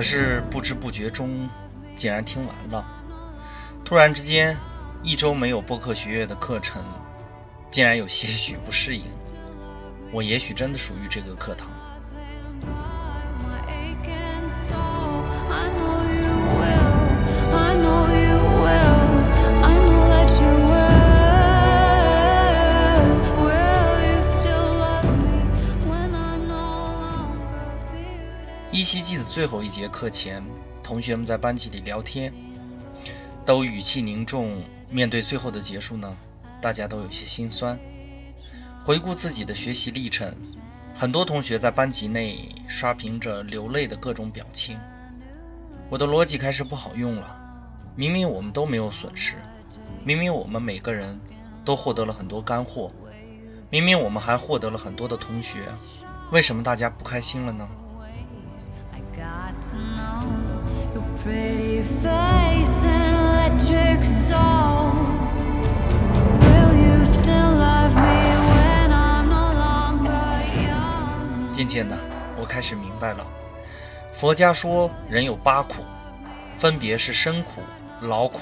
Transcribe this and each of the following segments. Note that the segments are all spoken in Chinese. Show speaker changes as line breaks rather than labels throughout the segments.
可是不知不觉中，竟然听完了。突然之间，一周没有播客学院的课程，竟然有些许不适应。我也许真的属于这个课堂。最后一节课前，同学们在班级里聊天，都语气凝重。面对最后的结束呢，大家都有些心酸。回顾自己的学习历程，很多同学在班级内刷屏着流泪的各种表情。我的逻辑开始不好用了。明明我们都没有损失，明明我们每个人都获得了很多干货，明明我们还获得了很多的同学，为什么大家不开心了呢？渐渐的，我开始明白了。佛家说人有八苦，分别是生苦、劳苦、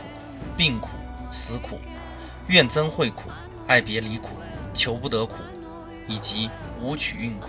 病苦、死苦、怨憎会苦、爱别离苦、求不得苦，以及无取运苦。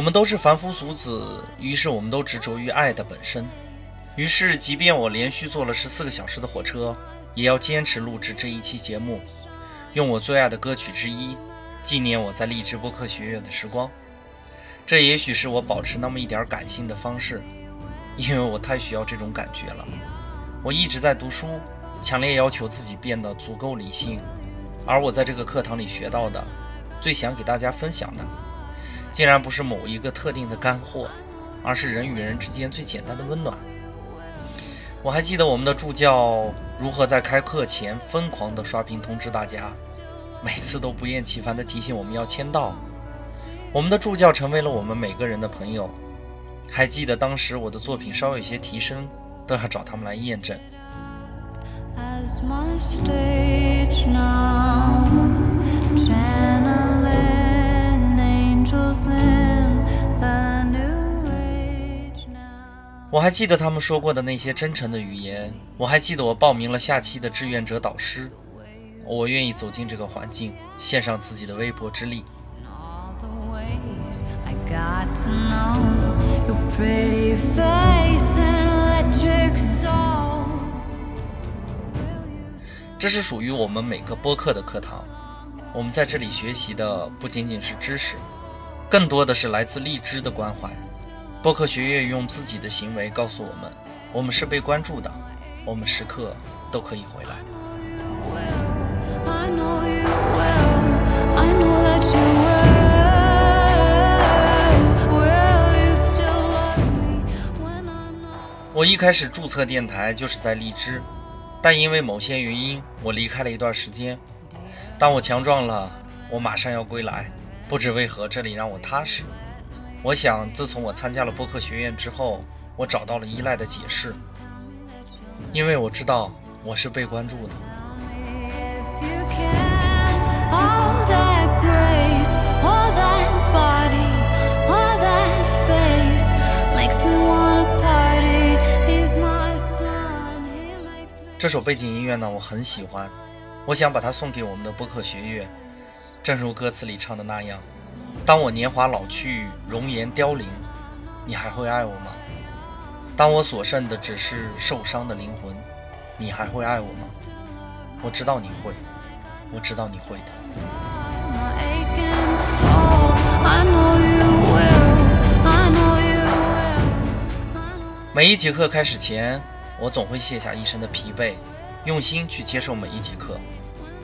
我们都是凡夫俗子，于是我们都执着于爱的本身。于是，即便我连续坐了十四个小时的火车，也要坚持录制这一期节目，用我最爱的歌曲之一，纪念我在荔枝播客学院的时光。这也许是我保持那么一点感性的方式，因为我太需要这种感觉了。我一直在读书，强烈要求自己变得足够理性，而我在这个课堂里学到的，最想给大家分享的。竟然不是某一个特定的干货，而是人与人之间最简单的温暖。我还记得我们的助教如何在开课前疯狂地刷屏通知大家，每次都不厌其烦地提醒我们要签到。我们的助教成为了我们每个人的朋友。还记得当时我的作品稍有些提升，都要找他们来验证。我还记得他们说过的那些真诚的语言，我还记得我报名了下期的志愿者导师，我愿意走进这个环境，献上自己的微薄之力。这是属于我们每个播客的课堂，我们在这里学习的不仅仅是知识，更多的是来自荔枝的关怀。播客学院用自己的行为告诉我们：我们是被关注的，我们时刻都可以回来。我一开始注册电台就是在荔枝，但因为某些原因，我离开了一段时间。当我强壮了，我马上要归来。不知为何，这里让我踏实。我想，自从我参加了播客学院之后，我找到了依赖的解释，因为我知道我是被关注的。这首背景音乐呢，我很喜欢，我想把它送给我们的播客学院，正如歌词里唱的那样。当我年华老去，容颜凋零，你还会爱我吗？当我所剩的只是受伤的灵魂，你还会爱我吗？我知道你会，我知道你会的。每一节课开始前，我总会卸下一身的疲惫，用心去接受每一节课。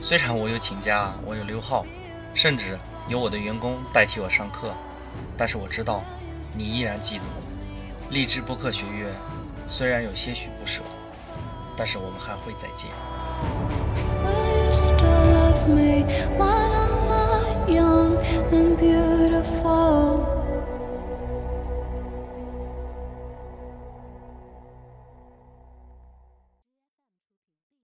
虽然我有请假，我有溜号，甚至由我的员工代替我上课，但是我知道，你依然记得我。励志播客学院虽然有些许不舍，但是我们还会再见。